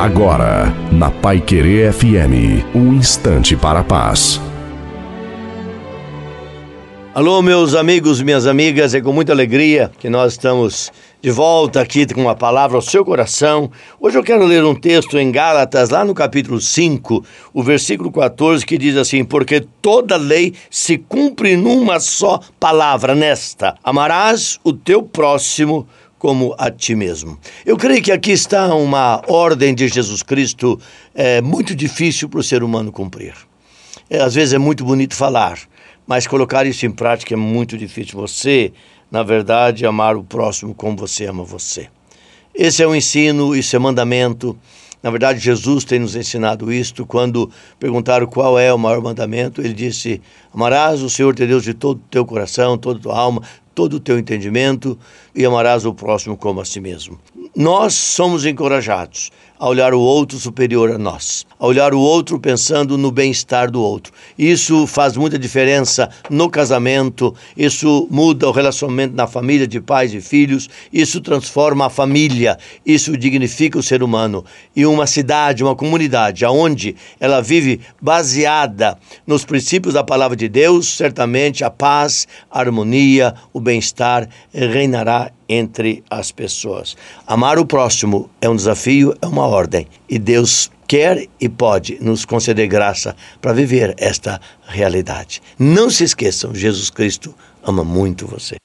Agora, na Pai Querer FM, um instante para a paz. Alô, meus amigos, minhas amigas, é com muita alegria que nós estamos de volta aqui com uma palavra ao seu coração. Hoje eu quero ler um texto em Gálatas, lá no capítulo 5, o versículo 14, que diz assim: Porque toda lei se cumpre numa só palavra, nesta: Amarás o teu próximo como a ti mesmo. Eu creio que aqui está uma ordem de Jesus Cristo é, muito difícil para o ser humano cumprir. É, às vezes é muito bonito falar, mas colocar isso em prática é muito difícil. Você, na verdade, amar o próximo como você ama você. Esse é o ensino, isso é mandamento. Na verdade, Jesus tem nos ensinado isto. Quando perguntaram qual é o maior mandamento, ele disse: Amarás o Senhor teu Deus de todo o teu coração, toda a tua alma, todo o teu entendimento e amarás o próximo como a si mesmo. Nós somos encorajados a olhar o outro superior a nós, a olhar o outro pensando no bem-estar do outro. Isso faz muita diferença no casamento, isso muda o relacionamento na família de pais e filhos, isso transforma a família, isso dignifica o ser humano. E uma cidade, uma comunidade, aonde ela vive baseada nos princípios da palavra de Deus, certamente a paz, a harmonia, o bem-estar reinará entre as pessoas. Amar o próximo é um desafio, é uma ordem. E Deus quer e pode nos conceder graça para viver esta realidade. Não se esqueçam, Jesus Cristo ama muito você.